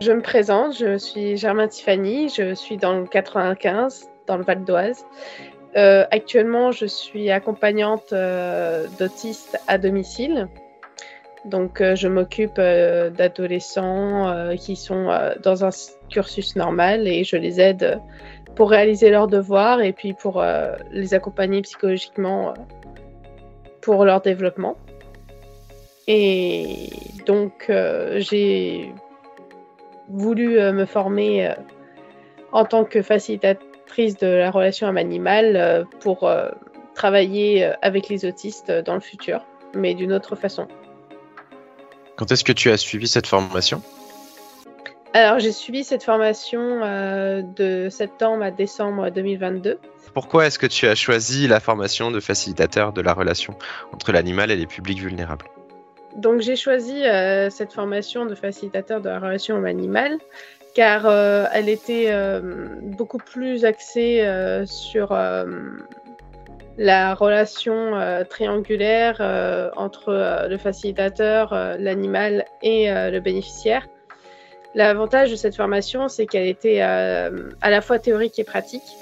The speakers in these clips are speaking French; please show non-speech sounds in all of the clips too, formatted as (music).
Je me présente, je suis Germain Tiffany, je suis dans le 95, dans le Val d'Oise. Euh, actuellement, je suis accompagnante euh, d'autistes à domicile. Donc, euh, je m'occupe d'adolescents qui sont dans un cursus normal et je les aide pour réaliser leurs devoirs et puis pour les accompagner psychologiquement pour leur développement. Et donc, j'ai voulu euh, me former euh, en tant que facilitatrice de la relation homme-animal euh, pour travailler avec les autistes dans le futur, mais d'une autre façon. Quand est-ce que tu as suivi cette formation? Alors j'ai suivi cette formation de septembre à décembre 2022. Pourquoi est-ce que tu as choisi la formation de facilitateur de la relation entre l'animal et les publics vulnérables? Donc j'ai choisi euh, cette formation de facilitateur de la relation homme-animal car euh, elle était euh, beaucoup plus axée sur la relation triangulaire entre le facilitateur, l'animal et le bénéficiaire. L'avantage de cette formation, c'est qu'elle était à la fois théorique et pratique,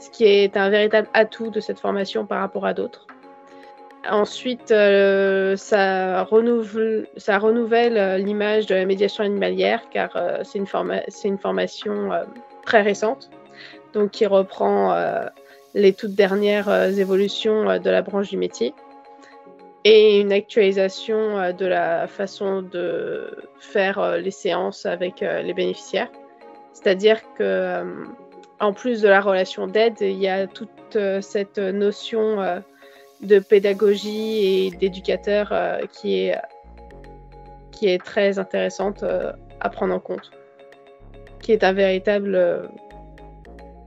ce qui est un véritable atout de cette formation par rapport à d'autres. Ensuite, euh, ça, renouvelle, euh, l'image de la médiation animalière car euh, c'est une, formation très récente, donc qui reprend les toutes dernières évolutions de la branche du métier et une actualisation de la façon de faire les séances avec les bénéficiaires. C'est-à-dire que en plus de la relation d'aide, il y a toute cette notion de pédagogie et d'éducateur euh, qui, est, qui est très intéressante euh, à prendre en compte, qui est un véritable euh,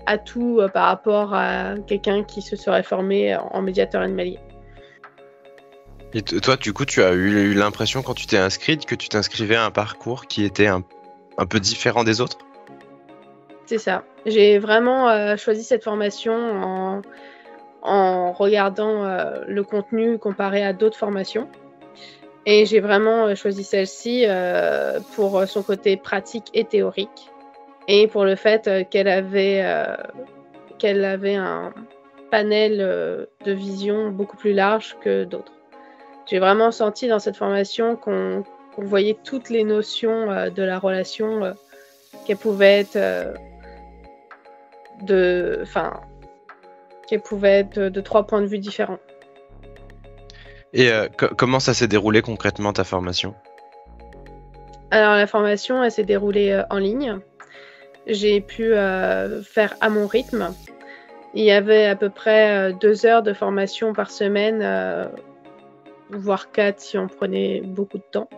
atout par rapport à quelqu'un qui se serait formé en médiateur animalier. Toi, du coup, tu as eu l'impression quand tu t'es inscrite que tu t'inscrivais à un parcours qui était un, peu différent des autres? C'est ça. J'ai vraiment choisi cette formation en, regardant euh, le contenu comparé à d'autres formations. Et j'ai vraiment euh, choisi celle-ci euh, pour son côté pratique et théorique et pour le fait qu'elle avait, qu'elle avait un panel de vision beaucoup plus large que d'autres. J'ai vraiment senti dans cette formation qu'on voyait toutes les notions de la relation qu'elle pouvait être de, enfin, qui pouvait être de, trois points de vue différents. Et euh, comment ça s'est déroulé concrètement ta formation? Alors la formation, elle s'est déroulée euh, en ligne. J'ai pu euh, faire à mon rythme. Il y avait à peu près deux heures de formation par semaine, voire quatre si on prenait beaucoup de temps.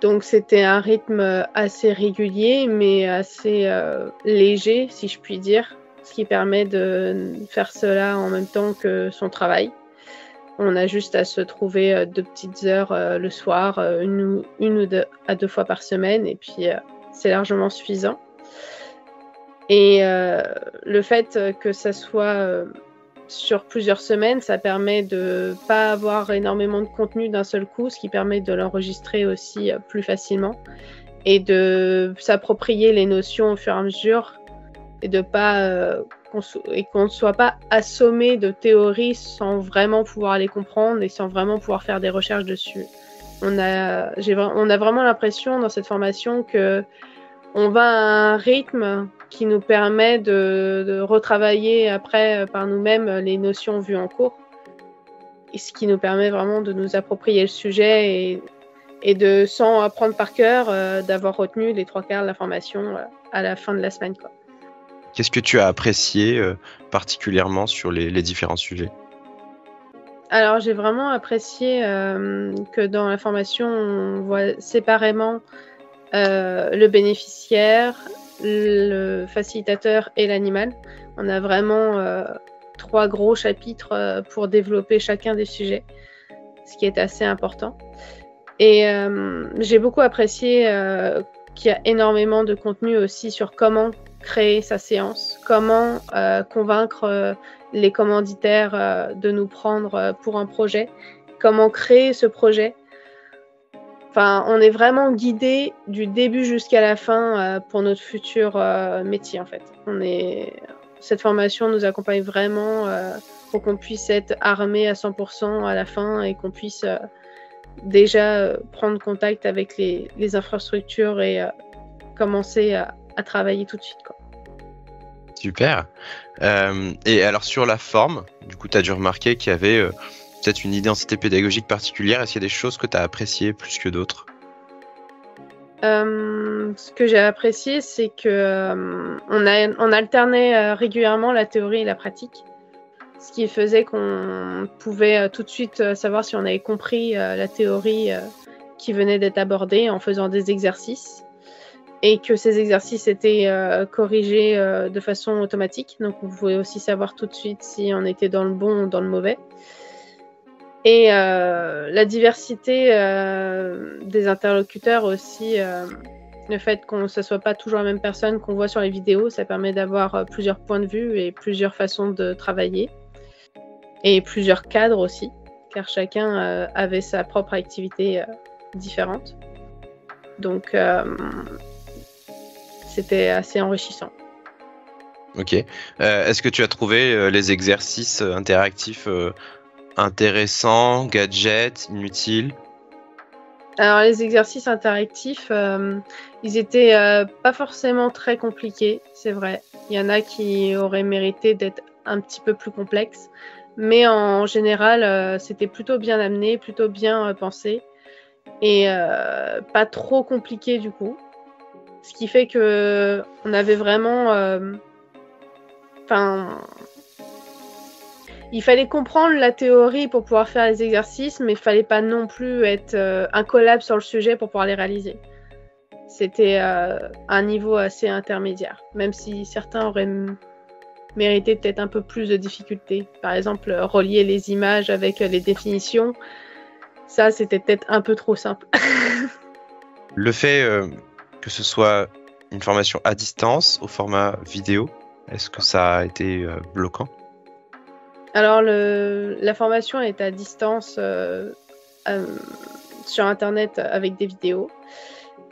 Donc c'était un rythme assez régulier, mais assez léger, si je puis dire ce qui permet de faire cela en même temps que son travail. On a juste à se trouver euh, deux petites heures euh, le soir, euh, une, ou deux, à deux fois par semaine, et puis c'est largement suffisant. Et le fait que ça soit sur plusieurs semaines, ça permet de pas avoir énormément de contenu d'un seul coup, ce qui permet de l'enregistrer aussi plus facilement et de s'approprier les notions au fur et à mesure et de pas euh, qu'on ne soit pas assommé de théories sans vraiment pouvoir les comprendre et sans vraiment pouvoir faire des recherches dessus. On a, on a vraiment l'impression dans cette formation que on va à un rythme qui nous permet de, de retravailler après par nous-mêmes les notions vues en cours. Et ce qui nous permet vraiment de nous approprier le sujet et, et de, sans apprendre par cœur, euh, d'avoir retenu les trois quarts de la formation euh, à la fin de la semaine. Qu'est-ce que tu as apprécié euh, particulièrement sur les, différents sujets? Alors j'ai vraiment apprécié euh, que dans la formation, on voit séparément euh, le bénéficiaire, le facilitateur et l'animal. On a vraiment trois gros chapitres pour développer chacun des sujets, ce qui est assez important. Et j'ai beaucoup apprécié qu'il y a énormément de contenu aussi sur comment créer sa séance, comment euh, convaincre euh, les commanditaires euh, de nous prendre pour un projet comment créer ce projet. On est vraiment guidé du début jusqu'à la fin euh, pour notre futur euh, métier en fait. Cette formation nous accompagne vraiment euh, pour qu'on puisse être armé à 100% à la fin et qu'on puisse déjà prendre contact avec les, infrastructures et commencer à, à, travailler tout de suite. Quoi. Super. et alors sur la forme, du coup, tu as dû remarquer qu'il y avait peut-être une identité pédagogique particulière Est-ce qu'il y a des choses que tu as appréciées plus que d'autres? Euh, ce que j'ai apprécié, c'est que euh, on, alternait euh, régulièrement la théorie et la pratique, ce qui faisait qu'on pouvait tout de suite savoir si on avait compris la théorie qui venait d'être abordée en faisant des exercices et que ces exercices étaient corrigés de façon automatique. Donc, on pouvait aussi savoir tout de suite si on était dans le bon ou dans le mauvais. Et euh, la diversité euh, des interlocuteurs aussi, euh, le fait qu'on ne soit pas toujours la même personne qu'on voit sur les vidéos, ça permet d'avoir plusieurs points de vue et plusieurs façons de travailler. Et plusieurs cadres aussi, car chacun avait sa propre activité différente. Donc c'était assez enrichissant. Ok. Est-ce que tu as trouvé les exercices interactifs intéressant, gadget, inutile Alors les exercices interactifs, euh, ils étaient euh, pas forcément très compliqués, c'est vrai. Il y en a qui auraient mérité d'être un petit peu plus complexes, mais en général, euh, c'était plutôt bien amené, plutôt bien pensé et pas trop compliqué du coup. Ce qui fait que on avait vraiment, enfin il fallait comprendre la théorie pour pouvoir faire les exercices, mais il fallait pas non plus être euh, incollable sur le sujet pour pouvoir les réaliser. C'était euh, un niveau assez intermédiaire, même si certains auraient mérité peut-être un peu plus de difficultés. Par exemple, relier les images avec les définitions, ça c'était peut-être un peu trop simple. (laughs) le fait euh, que ce soit une formation à distance au format vidéo, est-ce que ça a été bloquant? Alors, la formation est à distance euh, euh, sur Internet avec des vidéos.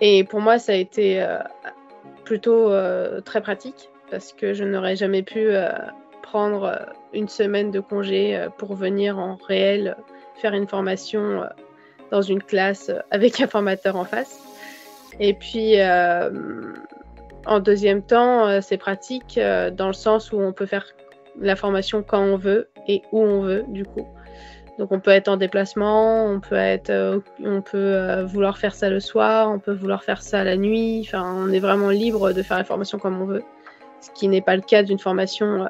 Et pour moi, ça a été euh, plutôt très pratique parce que je n'aurais jamais pu prendre une semaine de congé pour venir en réel faire une formation dans une classe avec un formateur en face. Et puis, en deuxième temps, c'est pratique dans le sens où on peut faire la formation quand on veut et où on veut du coup. Donc on peut être en déplacement, on peut être, euh, on peut euh, vouloir faire ça le soir, on peut vouloir faire ça la nuit. Enfin, on est vraiment libre de faire la formation comme on veut, ce qui n'est pas le cas d'une formation euh,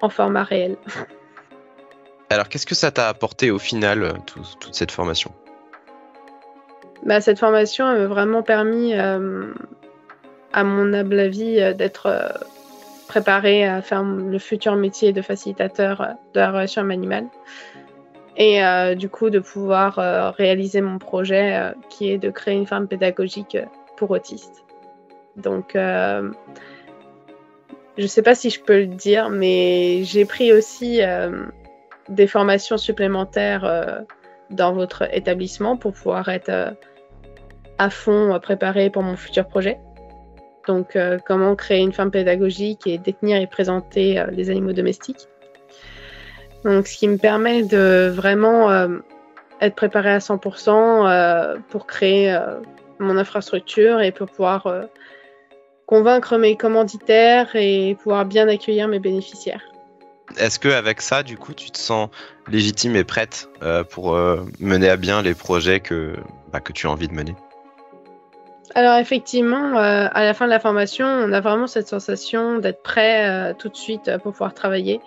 en format réel. (laughs) Alors qu'est-ce que ça t'a apporté au final toute cette formation? Bah, cette formation m'a vraiment permis, à mon humble avis, d'être préparer à faire le futur métier de facilitateur euh, de la relation animale. Et euh, du coup, de pouvoir euh, réaliser mon projet qui est de créer une ferme pédagogique pour autistes. Donc, je ne sais pas si je peux le dire, mais j'ai pris aussi des formations supplémentaires dans votre établissement pour pouvoir être à fond préparé pour mon futur projet. Donc, euh, comment créer une ferme pédagogique et détenir et présenter euh, les animaux domestiques. Donc, ce qui me permet de vraiment euh, être préparé à 100% pour créer mon infrastructure et pour pouvoir convaincre mes commanditaires et pouvoir bien accueillir mes bénéficiaires. Est-ce que avec ça, du coup, tu te sens légitime et prête pour mener à bien les projets que, bah, que tu as envie de mener? Alors effectivement, euh, à la fin de la formation, on a vraiment cette sensation d'être prêt euh, tout de suite euh, pour pouvoir travailler.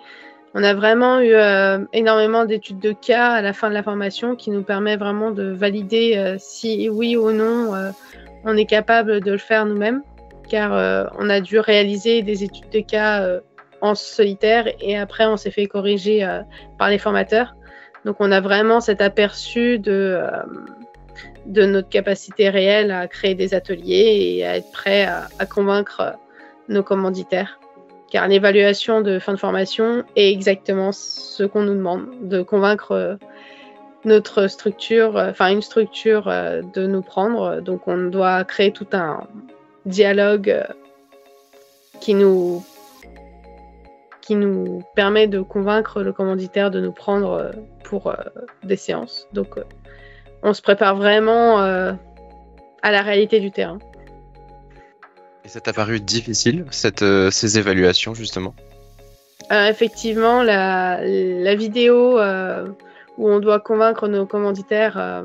On a vraiment eu énormément d'études de cas à la fin de la formation qui nous permet vraiment de valider si oui ou non on est capable de le faire nous-mêmes, car on a dû réaliser des études de cas en solitaire et après on s'est fait corriger par les formateurs. Donc on a vraiment cet aperçu de de notre capacité réelle à créer des ateliers et à être prêt à, convaincre nos commanditaires. Car l'évaluation de fin de formation est exactement ce qu'on nous demande, de convaincre notre structure, enfin une structure de nous prendre. Donc on doit créer tout un dialogue qui nous qui nous permet de convaincre le commanditaire de nous prendre pour des séances. Donc on se prépare vraiment à la réalité du terrain. Et ça t'a paru difficile, cette, euh, ces évaluations, justement? Euh, Effectivement, la, vidéo euh, où on doit convaincre nos commanditaires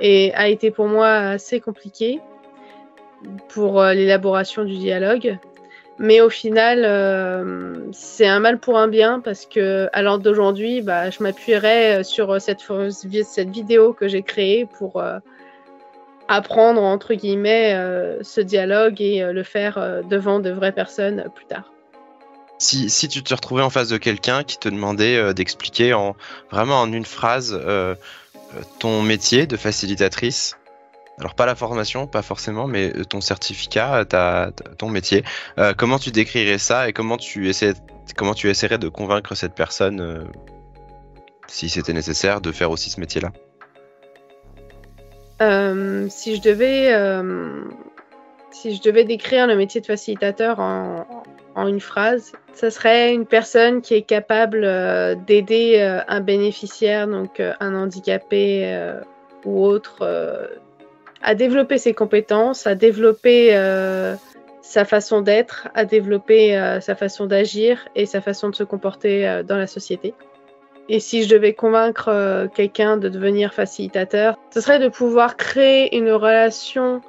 et, a été pour moi assez compliquée pour l'élaboration du dialogue. Mais au final, c'est un mal pour un bien parce que à l'heure d'aujourd'hui, bah, je m'appuierai sur cette, cette vidéo que j'ai créée pour apprendre, entre guillemets, euh, ce dialogue et euh, le faire euh, devant de vraies personnes plus tard. Si, si, tu te retrouvais en face de quelqu'un qui te demandait d'expliquer en, vraiment en une phrase ton métier de facilitatrice, alors pas la formation, pas forcément, mais ton certificat, ta, ton métier, comment tu décrirais ça et comment tu, essaies, comment tu essaierais de convaincre cette personne, si c'était nécessaire, de faire aussi ce métier-là? Euh, si je devais euh, si je devais décrire le métier de facilitateur en, une phrase, ce serait une personne qui est capable euh, d'aider un bénéficiaire, donc un handicapé ou autre, à développer ses compétences, à développer sa façon d'être, à développer sa façon d'agir et sa façon de se comporter dans la société. Et si je devais convaincre euh, quelqu'un de devenir facilitateur, ce serait de pouvoir créer une relation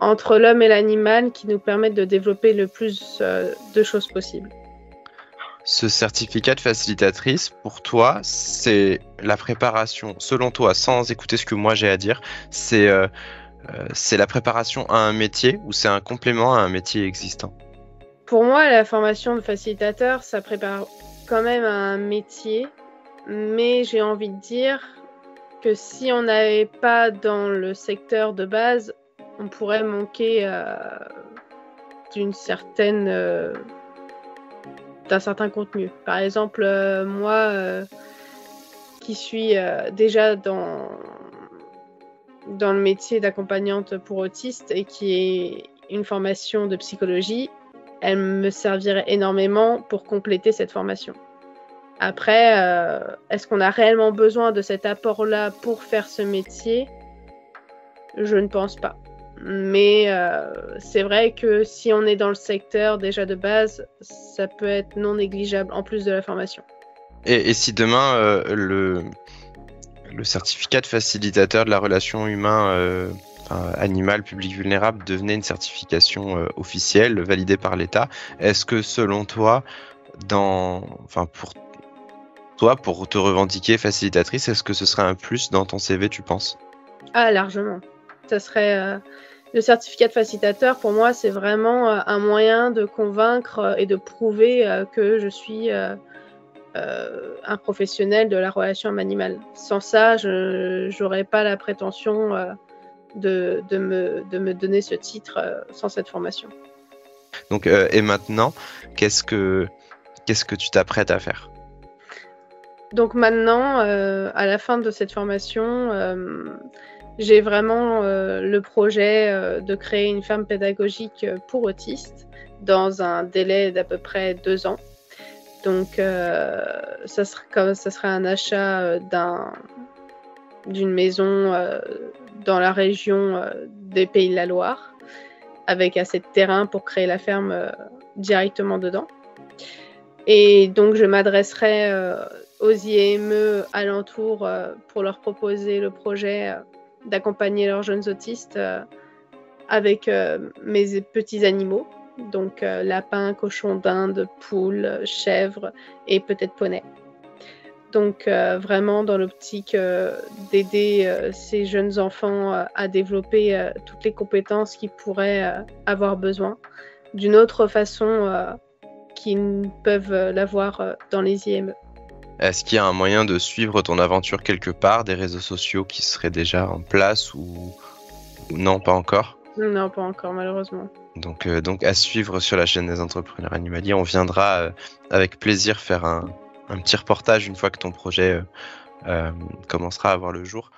entre l'homme et l'animal qui nous permette de développer le plus euh, de choses possibles. Ce certificat de facilitatrice, pour toi, c'est la préparation, selon toi, sans écouter ce que moi j'ai à dire, c'est euh, c'est la préparation à un métier ou c'est un complément à un métier existant? Pour moi, la formation de facilitateur, ça prépare quand même à un métier mais j'ai envie de dire que si on n'avait pas dans le secteur de base, on pourrait manquer euh, d'une certaine euh, d'un certain contenu. Par exemple, euh, moi qui suis déjà dans dans le métier d'accompagnante pour autistes et qui est une formation de psychologie, elle me servirait énormément pour compléter cette formation. Après, euh, est-ce qu'on a réellement besoin de cet apport-là pour faire ce métier? Je ne pense pas. Mais euh, c'est vrai que si on est dans le secteur déjà de base, ça peut être non négligeable en plus de la formation. Et, si demain euh, le, le, certificat de facilitateur de la relation humain animal public vulnérable devenait une certification officielle validée par l'État, est-ce que selon toi, dans, pour toi, pour te revendiquer facilitatrice, est-ce que ce serait un plus dans ton CV, tu penses? Ah, largement. Ça serait. Euh, le certificat de facilitateur, pour moi, c'est vraiment euh, un moyen de convaincre euh, et de prouver que je suis un professionnel de la relation animale. Sans ça, je n'aurais pas la prétention de, me, de, me, donner ce titre sans cette formation. Donc, et maintenant, qu'est-ce que, qu'est-ce que tu t'apprêtes à faire? Donc maintenant, euh, à la fin de cette formation, euh, j'ai vraiment euh, le projet de créer une ferme pédagogique pour autistes dans un délai d'à peu près deux ans. Donc ça, sera, ça serait un achat d'une maison dans la région des Pays de la Loire avec assez de terrain pour créer la ferme directement dedans. Et donc je m'adresserai aux IME alentour euh, pour leur proposer le projet euh, d'accompagner leurs jeunes autistes euh, avec mes petits animaux, donc lapins, cochons d'Inde, poules, chèvres et peut-être poney. Donc vraiment dans l'optique d'aider ces jeunes enfants à développer toutes les compétences qu'ils pourraient avoir besoin d'une autre façon qu'ils peuvent l'avoir dans les IME. Est-ce qu'il y a un moyen de suivre ton aventure quelque part, des réseaux sociaux qui seraient déjà en place ou, non, pas encore? Non, pas encore, malheureusement. Donc, euh, donc à suivre sur la chaîne des entrepreneurs animaliers. On viendra euh, avec plaisir faire un, petit reportage une fois que ton projet commencera à voir le jour.